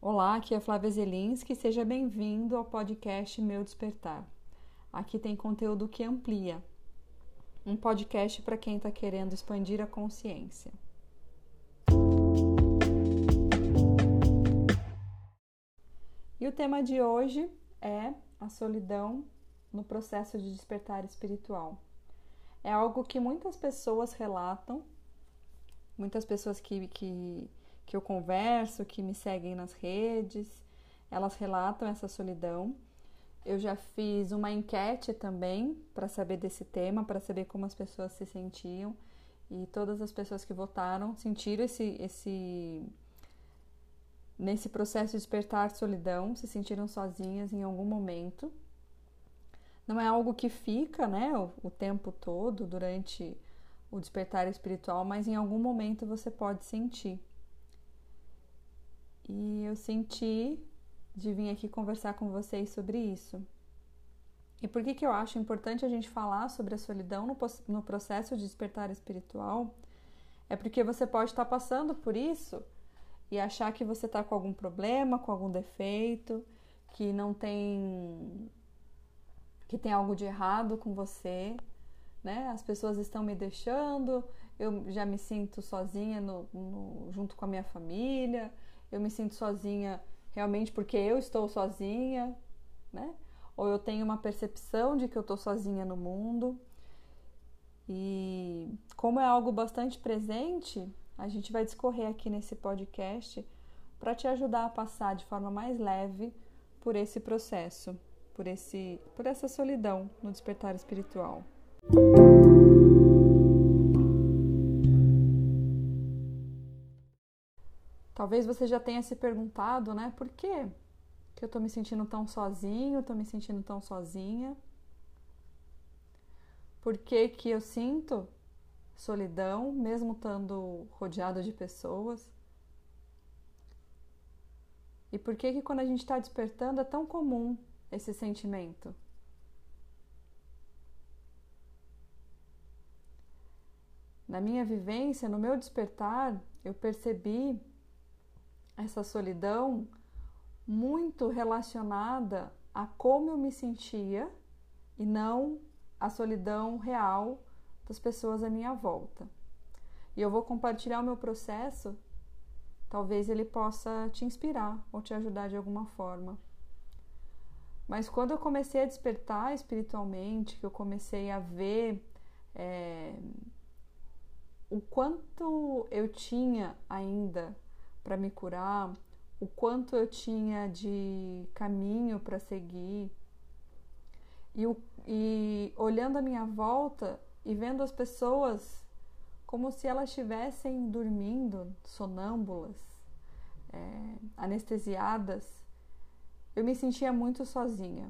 Olá, aqui é Flávia Zelinski, seja bem-vindo ao podcast Meu Despertar. Aqui tem conteúdo que amplia, um podcast para quem está querendo expandir a consciência. E o tema de hoje é a solidão no processo de despertar espiritual. É algo que muitas pessoas relatam, muitas pessoas que, que que eu converso, que me seguem nas redes, elas relatam essa solidão. Eu já fiz uma enquete também para saber desse tema, para saber como as pessoas se sentiam. E todas as pessoas que votaram sentiram esse, esse nesse processo de despertar solidão, se sentiram sozinhas em algum momento. Não é algo que fica, né, o, o tempo todo durante o despertar espiritual, mas em algum momento você pode sentir. E eu senti de vir aqui conversar com vocês sobre isso. E por que, que eu acho importante a gente falar sobre a solidão no, no processo de despertar espiritual? É porque você pode estar passando por isso e achar que você está com algum problema, com algum defeito, que não tem. que tem algo de errado com você, né? As pessoas estão me deixando, eu já me sinto sozinha no, no, junto com a minha família, eu me sinto sozinha realmente porque eu estou sozinha, né? Ou eu tenho uma percepção de que eu estou sozinha no mundo. E como é algo bastante presente, a gente vai discorrer aqui nesse podcast para te ajudar a passar de forma mais leve por esse processo, por esse por essa solidão no despertar espiritual. Talvez você já tenha se perguntado, né, por quê que eu tô me sentindo tão sozinho, tô me sentindo tão sozinha? Por que que eu sinto solidão, mesmo estando rodeado de pessoas? E por que que quando a gente está despertando é tão comum esse sentimento? Na minha vivência, no meu despertar, eu percebi essa solidão muito relacionada a como eu me sentia e não a solidão real das pessoas à minha volta. E eu vou compartilhar o meu processo, talvez ele possa te inspirar ou te ajudar de alguma forma. Mas quando eu comecei a despertar espiritualmente, que eu comecei a ver é, o quanto eu tinha ainda para me curar, o quanto eu tinha de caminho para seguir. E, e olhando a minha volta e vendo as pessoas como se elas estivessem dormindo, sonâmbulas, é, anestesiadas, eu me sentia muito sozinha.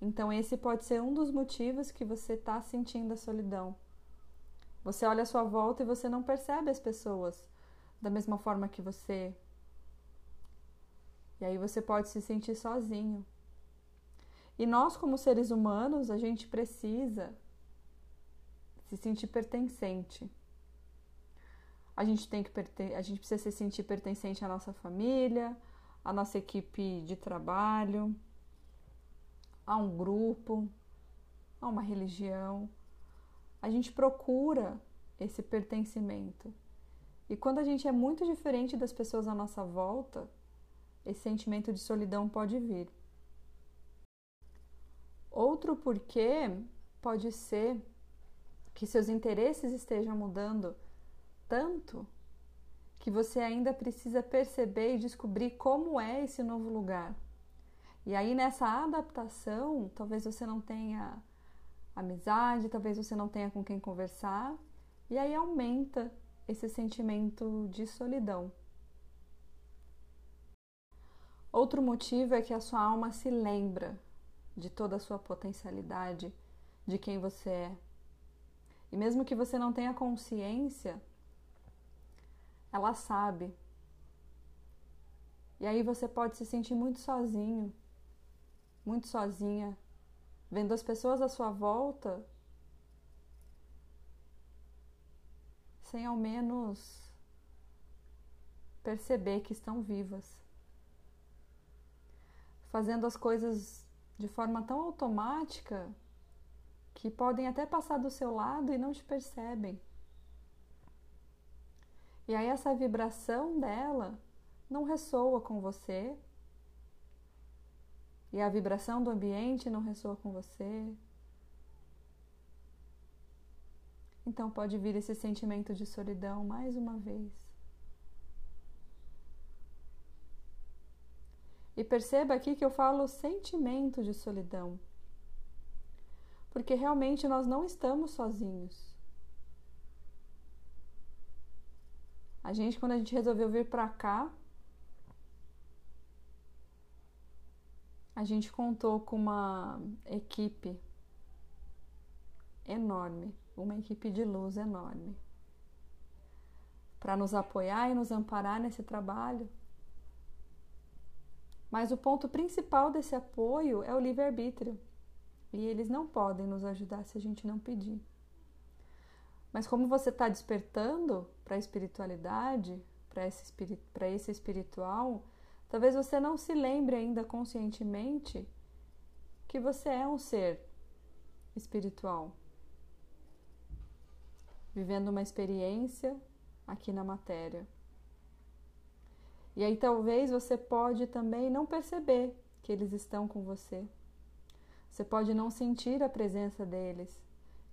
Então, esse pode ser um dos motivos que você está sentindo a solidão. Você olha à sua volta e você não percebe as pessoas da mesma forma que você. E aí você pode se sentir sozinho. E nós, como seres humanos, a gente precisa se sentir pertencente. A gente tem que a gente precisa se sentir pertencente à nossa família, à nossa equipe de trabalho, a um grupo, a uma religião. A gente procura esse pertencimento. E quando a gente é muito diferente das pessoas à nossa volta, esse sentimento de solidão pode vir. Outro porquê pode ser que seus interesses estejam mudando tanto que você ainda precisa perceber e descobrir como é esse novo lugar. E aí nessa adaptação, talvez você não tenha amizade, talvez você não tenha com quem conversar, e aí aumenta esse sentimento de solidão. Outro motivo é que a sua alma se lembra de toda a sua potencialidade, de quem você é. E mesmo que você não tenha consciência, ela sabe. E aí você pode se sentir muito sozinho, muito sozinha, vendo as pessoas à sua volta sem ao menos perceber que estão vivas, fazendo as coisas de forma tão automática que podem até passar do seu lado e não te percebem. E aí essa vibração dela não ressoa com você. E a vibração do ambiente não ressoa com você. Então pode vir esse sentimento de solidão mais uma vez. E perceba aqui que eu falo sentimento de solidão. Porque realmente nós não estamos sozinhos. A gente, quando a gente resolveu vir para cá, a gente contou com uma equipe enorme, uma equipe de luz enorme, para nos apoiar e nos amparar nesse trabalho. Mas o ponto principal desse apoio é o livre-arbítrio. E eles não podem nos ajudar se a gente não pedir. Mas como você está despertando para a espiritualidade, para esse, espiritual, talvez você não se lembre ainda conscientemente que você é um ser espiritual, vivendo uma experiência aqui na matéria. E aí talvez você pode também não perceber que eles estão com você. Você pode não sentir a presença deles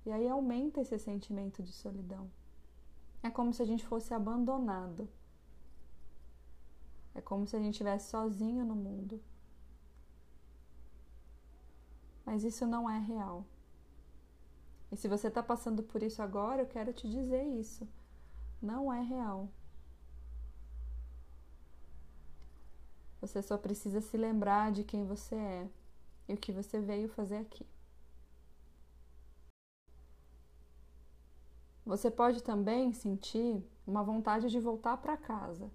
e aí aumenta esse sentimento de solidão. É como se a gente fosse abandonado. É como se a gente estivesse sozinho no mundo. Mas isso não é real. E se você está passando por isso agora, eu quero te dizer isso. Não é real. Você só precisa se lembrar de quem você é e o que você veio fazer aqui. Você pode também sentir uma vontade de voltar para casa.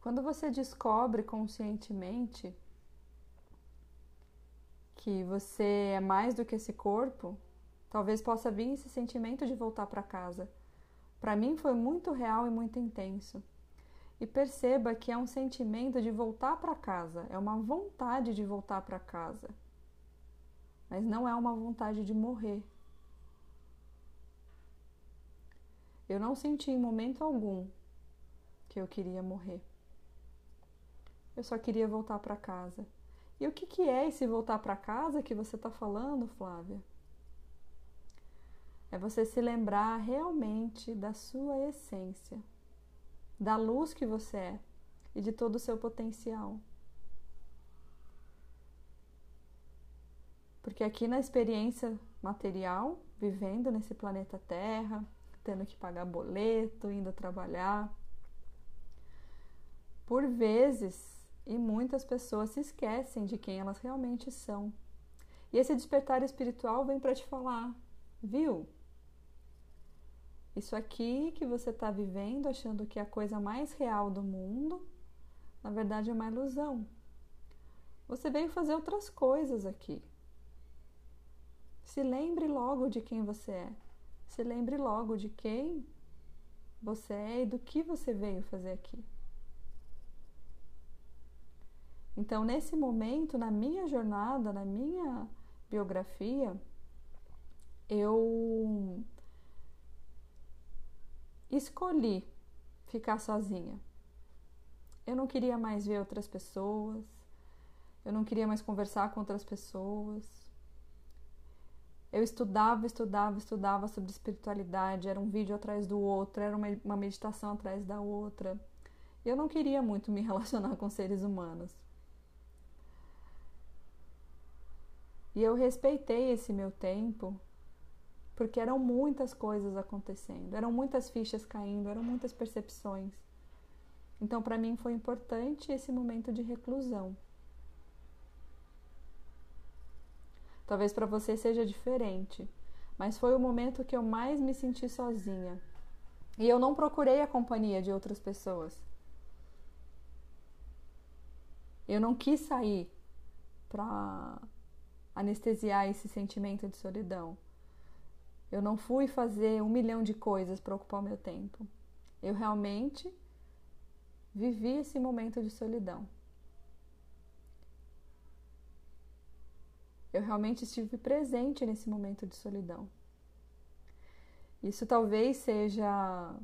Quando você descobre conscientemente que você é mais do que esse corpo, talvez possa vir esse sentimento de voltar para casa. Para mim foi muito real e muito intenso. E perceba que é um sentimento de voltar para casa, é uma vontade de voltar para casa. Mas não é uma vontade de morrer. Eu não senti em momento algum que eu queria morrer. Eu só queria voltar para casa. E o que, que é esse voltar para casa que você está falando, Flávia? É você se lembrar realmente da sua essência, da luz que você é e de todo o seu potencial. Porque aqui na experiência material, vivendo nesse planeta Terra, tendo que pagar boleto, indo trabalhar. Por vezes, e muitas pessoas se esquecem de quem elas realmente são. E esse despertar espiritual vem para te falar, viu? Isso aqui que você está vivendo, achando que é a coisa mais real do mundo, na verdade é uma ilusão. Você veio fazer outras coisas aqui. Se lembre logo de quem você é se lembre logo de quem você é e do que você veio fazer aqui. Então, nesse momento, na minha jornada, na minha biografia, eu escolhi ficar sozinha. Eu não queria mais ver outras pessoas, eu não queria mais conversar com outras pessoas, eu estudava, estudava, estudava sobre espiritualidade, era um vídeo atrás do outro, era uma, meditação atrás da outra. Eu não queria muito me relacionar com seres humanos. E eu respeitei esse meu tempo, porque eram muitas coisas acontecendo, eram muitas fichas caindo, eram muitas percepções. Então, para mim, foi importante esse momento de reclusão. Talvez para você seja diferente, mas foi o momento que eu mais me senti sozinha. E eu não procurei a companhia de outras pessoas. Eu não quis sair para anestesiar esse sentimento de solidão. Eu não fui fazer um milhão de coisas para ocupar o meu tempo. Eu realmente vivi esse momento de solidão. Eu realmente estive presente nesse momento de solidão. Isso talvez seja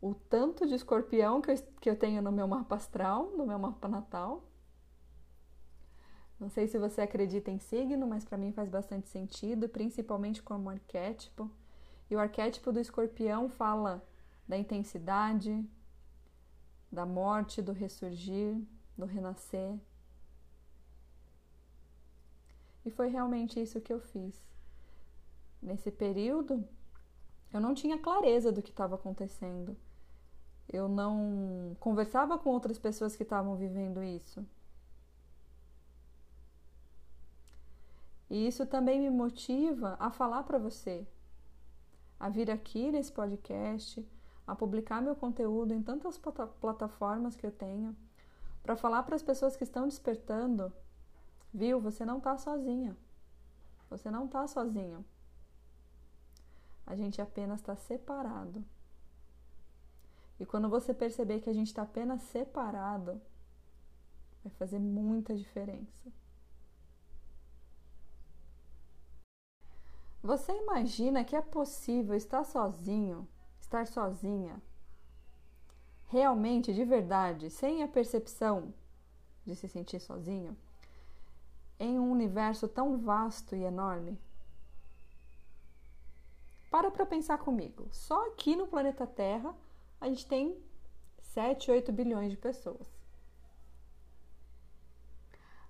o tanto de escorpião que eu, que eu tenho no meu mapa astral, no meu mapa natal. Não sei se você acredita em signo, mas para mim faz bastante sentido, principalmente como arquétipo. E o arquétipo do escorpião fala da intensidade, da morte, do ressurgir, do renascer. E foi realmente isso que eu fiz. Nesse período, eu não tinha clareza do que estava acontecendo. Eu não conversava com outras pessoas que estavam vivendo isso. E isso também me motiva a falar para você, a vir aqui nesse podcast, a publicar meu conteúdo em tantas plataformas que eu tenho, para falar para as pessoas que estão despertando, viu? Você não está sozinha. Você não está sozinho. A gente apenas está separado. E quando você perceber que a gente está apenas separado, vai fazer muita diferença. Você imagina que é possível estar sozinho estar sozinha, realmente, de verdade, sem a percepção de se sentir sozinho, em um universo tão vasto e enorme? Para para pensar comigo. Só aqui no planeta Terra a gente tem 7, 8 bilhões de pessoas.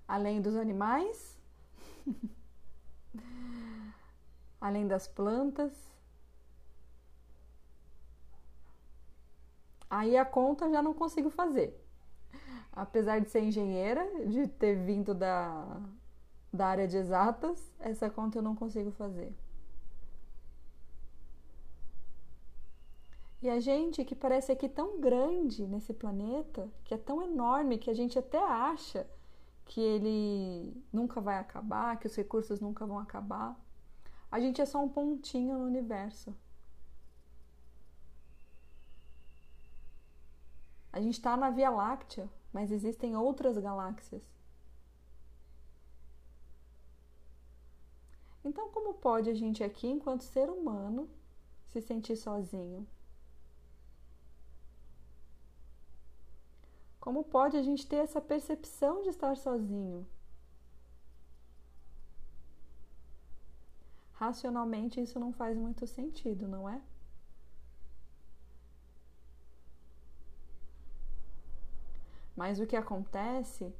Além dos animais, além das plantas, Aí a conta já não consigo fazer. Apesar de ser engenheira, de ter vindo da, da área de exatas, essa conta eu não consigo fazer. E a gente que parece aqui tão grande nesse planeta, que é tão enorme que a gente até acha que ele nunca vai acabar, que os recursos nunca vão acabar. A gente é só um pontinho no universo. A gente está na Via Láctea, mas existem outras galáxias. Então, como pode a gente aqui, enquanto ser humano, se sentir sozinho? Como pode a gente ter essa percepção de estar sozinho? Racionalmente, isso não faz muito sentido, não é? Mas o que acontece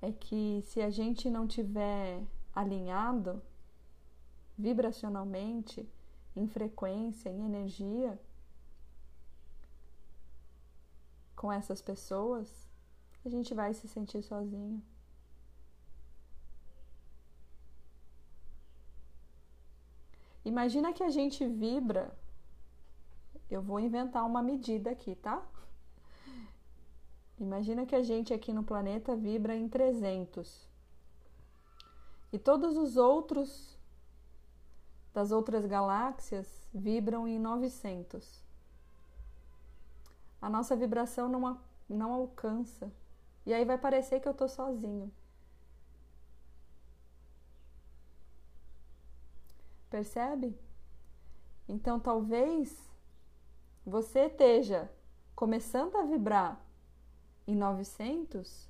é que se a gente não tiver alinhado vibracionalmente, em frequência, em energia com essas pessoas, a gente vai se sentir sozinho. Imagina que a gente vibra. Eu vou inventar uma medida aqui, tá? Imagina que a gente aqui no planeta vibra em 300 e todos os outros das outras galáxias vibram em 900. A nossa vibração não, não alcança e aí vai parecer que eu estou sozinho. Percebe? Então talvez você esteja começando a vibrar em 900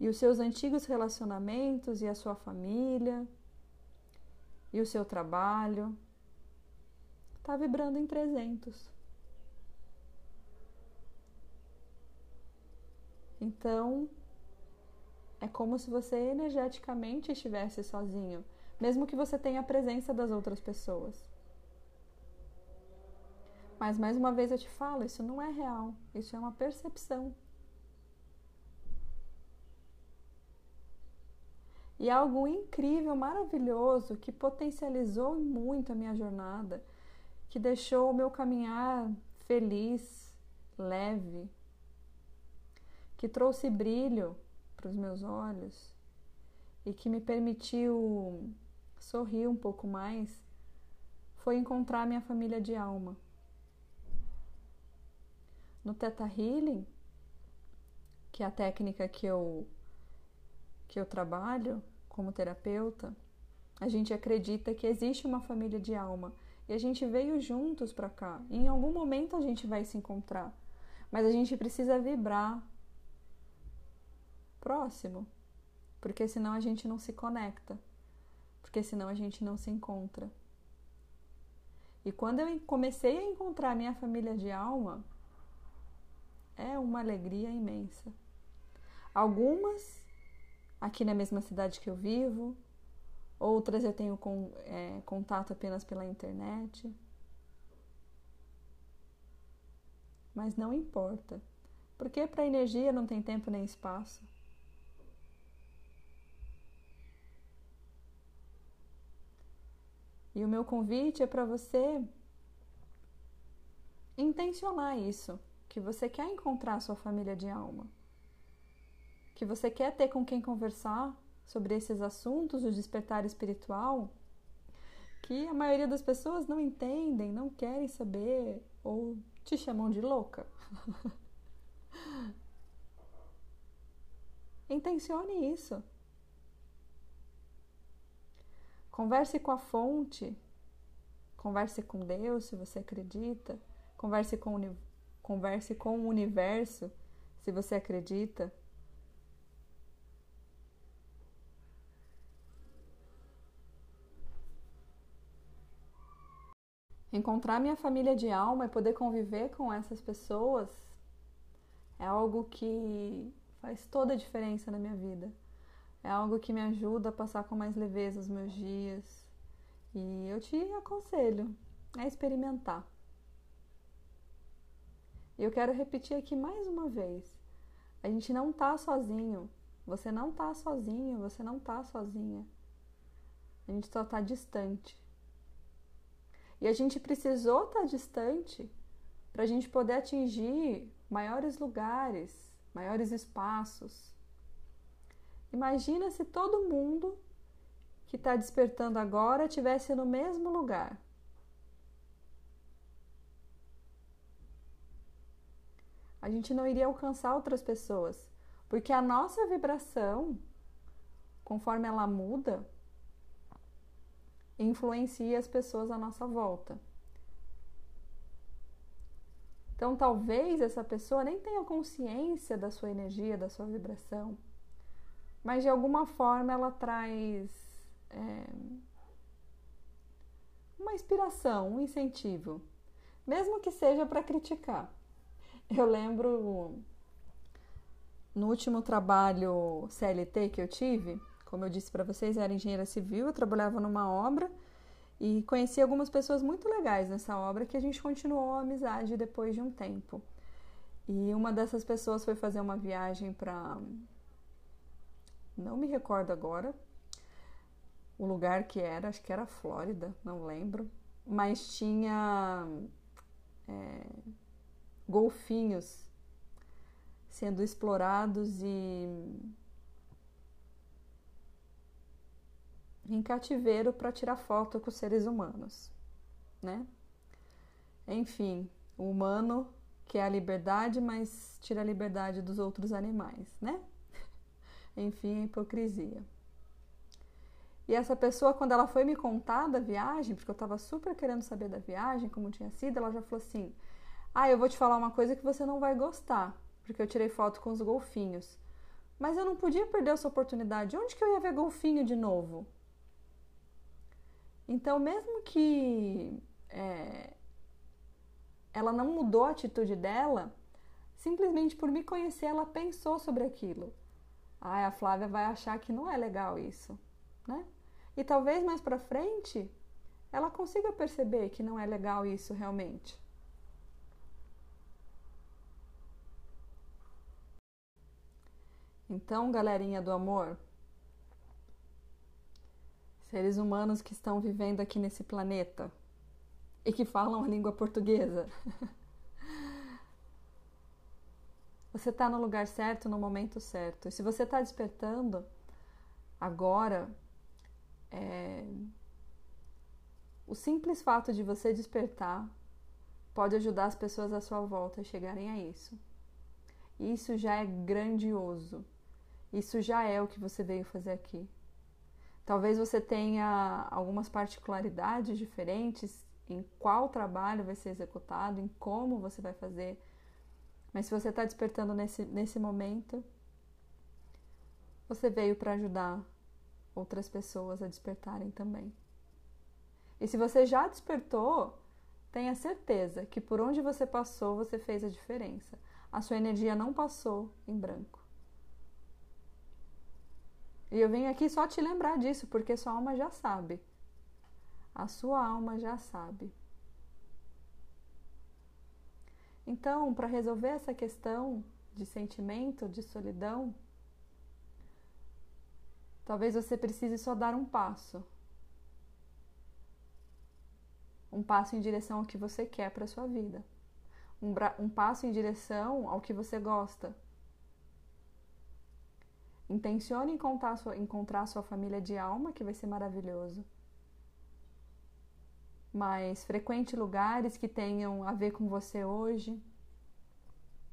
e os seus antigos relacionamentos e a sua família e o seu trabalho está vibrando em 300. Então, é como se você energeticamente estivesse sozinho, mesmo que você tenha a presença das outras pessoas. Mas mais uma vez eu te falo, isso não é real, isso é uma percepção. E é algo incrível, maravilhoso, que potencializou muito a minha jornada, que deixou o meu caminhar feliz, leve, que trouxe brilho para os meus olhos e que me permitiu sorrir um pouco mais, foi encontrar minha família de alma. No Theta Healing, que é a técnica que eu que eu trabalho como terapeuta, a gente acredita que existe uma família de alma e a gente veio juntos para cá. E em algum momento a gente vai se encontrar, mas a gente precisa vibrar próximo, porque senão a gente não se conecta, porque senão a gente não se encontra. E quando eu comecei a encontrar minha família de alma, é uma alegria imensa. Algumas aqui na mesma cidade que eu vivo, outras eu tenho com, é, contato apenas pela internet. Mas não importa, porque para energia não tem tempo nem espaço. E o meu convite é para você intencionar isso, que você quer encontrar sua família de alma que você quer ter com quem conversar sobre esses assuntos do despertar espiritual, que a maioria das pessoas não entendem, não querem saber ou te chamam de louca. Intencione isso. Converse com a fonte, converse com Deus se você acredita, converse com, converse com o universo se você acredita. Encontrar minha família de alma e poder conviver com essas pessoas é algo que faz toda a diferença na minha vida. É algo que me ajuda a passar com mais leveza os meus dias. E eu te aconselho a experimentar. E eu quero repetir aqui mais uma vez. A gente não tá sozinho. Você não tá sozinho, você não tá sozinha. A gente só tá distante. E a gente precisou estar distante para a gente poder atingir maiores lugares, maiores espaços. Imagina se todo mundo que está despertando agora tivesse no mesmo lugar. A gente não iria alcançar outras pessoas, porque a nossa vibração, conforme ela muda, influencia as pessoas à nossa volta. Então, talvez essa pessoa nem tenha consciência da sua energia, da sua vibração, mas de alguma forma ela traz é, uma inspiração, um incentivo, mesmo que seja para criticar. Eu lembro no último trabalho CLT que eu tive, como eu disse para vocês, eu era engenheira civil, eu trabalhava numa obra e conheci algumas pessoas muito legais nessa obra que a gente continuou a amizade depois de um tempo. E uma dessas pessoas foi fazer uma viagem para. Não me recordo agora o lugar que era, acho que era Flórida, não lembro, mas tinha é, golfinhos sendo explorados e em cativeiro para tirar foto com os seres humanos, né? Enfim, o humano quer a liberdade, mas tira a liberdade dos outros animais, né? Enfim, a hipocrisia. E essa pessoa, quando ela foi me contar da viagem, porque eu estava super querendo saber da viagem, como tinha sido, ela já falou assim: Ah, eu vou te falar uma coisa que você não vai gostar, porque eu tirei foto com os golfinhos. Mas eu não podia perder essa oportunidade. Onde que eu ia ver golfinho de novo? Então, mesmo que é, ela não mudou a atitude dela, simplesmente por me conhecer, ela pensou sobre aquilo. Ah, a Flávia vai achar que não é legal isso, né? E talvez mais para frente ela consiga perceber que não é legal isso realmente. Então, galerinha do amor, seres humanos que estão vivendo aqui nesse planeta e que falam a língua portuguesa. Você está no lugar certo, no momento certo. E se você está despertando agora, é... o simples fato de você despertar pode ajudar as pessoas à sua volta a chegarem a isso. Isso já é grandioso. Isso já é o que você veio fazer aqui. Talvez você tenha algumas particularidades diferentes em qual trabalho vai ser executado, em como você vai fazer. Mas se você está despertando nesse, nesse momento, você veio para ajudar outras pessoas a despertarem também. E se você já despertou, tenha certeza que por onde você passou, você fez a diferença. A sua energia não passou em branco. E eu venho aqui só te lembrar disso, porque sua alma já sabe. A sua alma já sabe. Então, para resolver essa questão de sentimento, de solidão, talvez você precise só dar um passo. Um passo em direção ao que você quer para sua vida. Um, um passo em direção ao que você gosta. Intencione encontrar sua, encontrar sua família de alma, que vai ser maravilhoso. Mas frequente lugares que tenham a ver com você hoje.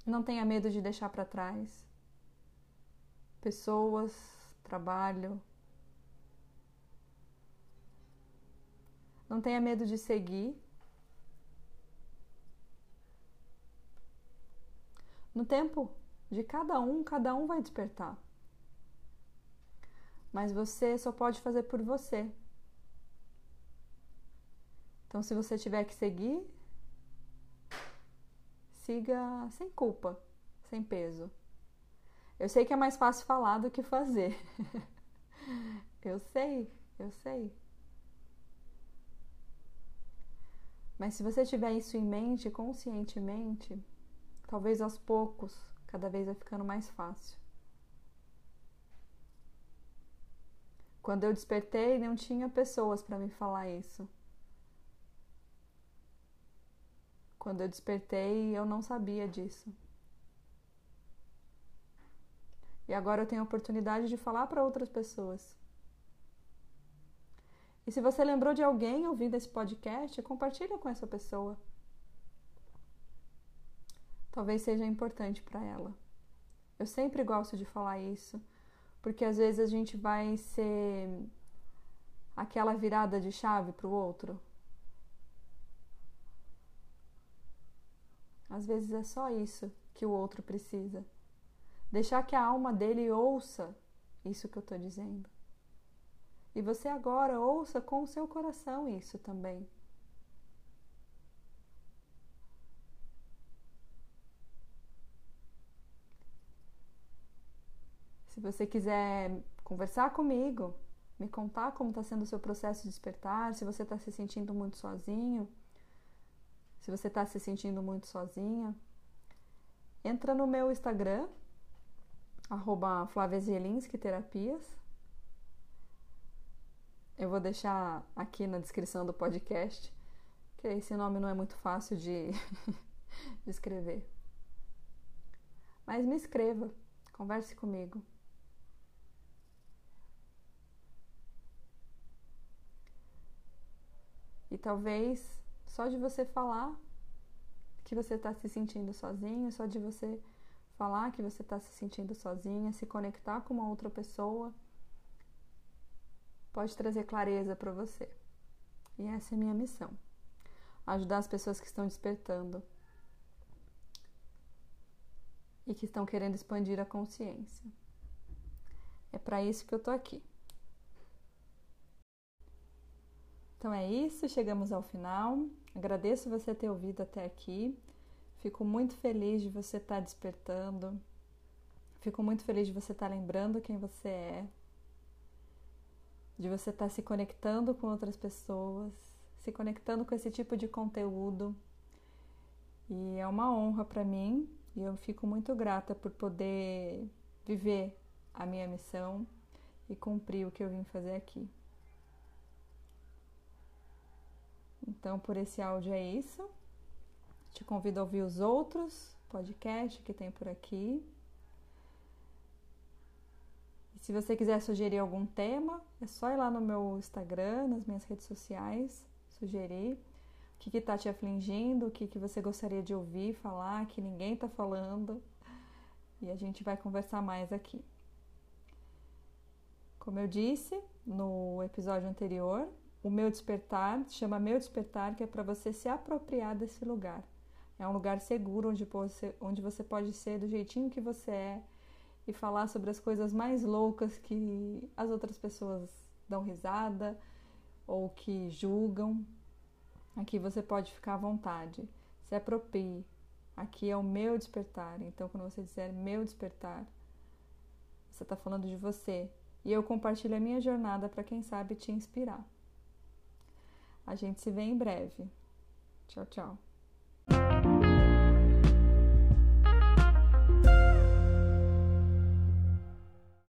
Não tenha medo de deixar para trás. Pessoas, trabalho. Não tenha medo de seguir. No tempo de cada um, cada um vai despertar mas você só pode fazer por você. Então, se você tiver que seguir, siga sem culpa, sem peso. Eu sei que é mais fácil falar do que fazer. eu sei, eu sei. Mas se você tiver isso em mente, conscientemente, talvez aos poucos, cada vez vai ficando mais fácil. Quando eu despertei, não tinha pessoas para me falar isso. Quando eu despertei, eu não sabia disso. E agora eu tenho a oportunidade de falar para outras pessoas. E se você lembrou de alguém ouvindo esse podcast, compartilha com essa pessoa. Talvez seja importante para ela. Eu sempre gosto de falar isso porque às vezes a gente vai ser aquela virada de chave para o outro. Às vezes é só isso que o outro precisa. Deixar que a alma dele ouça isso que eu estou dizendo. E você agora ouça com o seu coração isso também. Se você quiser conversar comigo, me contar como está sendo o seu processo de despertar, se você está se sentindo muito sozinho, se você está se sentindo muito sozinha, entra no meu Instagram, arroba Terapias. Eu vou deixar aqui na descrição do podcast, que esse nome não é muito fácil de, de escrever. Mas me escreva, converse comigo. E talvez só de você falar que você está se sentindo sozinho, só de você falar que você está se sentindo sozinha, se conectar com uma outra pessoa, pode trazer clareza para você. E essa é a minha missão: ajudar as pessoas que estão despertando e que estão querendo expandir a consciência. É para isso que eu tô aqui. Então é isso, chegamos ao final. Agradeço você ter ouvido até aqui. Fico muito feliz de você estar tá despertando. Fico muito feliz de você estar tá lembrando quem você é. De você estar tá se conectando com outras pessoas, se conectando com esse tipo de conteúdo. E é uma honra para mim e eu fico muito grata por poder viver a minha missão e cumprir o que eu vim fazer aqui. Então, por esse áudio é isso. Te convido a ouvir os outros podcasts que tem por aqui. E se você quiser sugerir algum tema, é só ir lá no meu Instagram, nas minhas redes sociais, sugerir. O que está te afligindo? O que, que você gostaria de ouvir, falar, que ninguém está falando? E a gente vai conversar mais aqui. Como eu disse no episódio anterior, o meu despertar chama meu despertar, que é para você se apropriar desse lugar. É um lugar seguro onde você, onde você pode ser do jeitinho que você é e falar sobre as coisas mais loucas que as outras pessoas dão risada ou que julgam. Aqui você pode ficar à vontade, se aproprie. Aqui é o meu despertar. Então, quando você disser meu despertar, você está falando de você. E eu compartilho a minha jornada para quem sabe te inspirar. A gente se vê em breve. Tchau, tchau.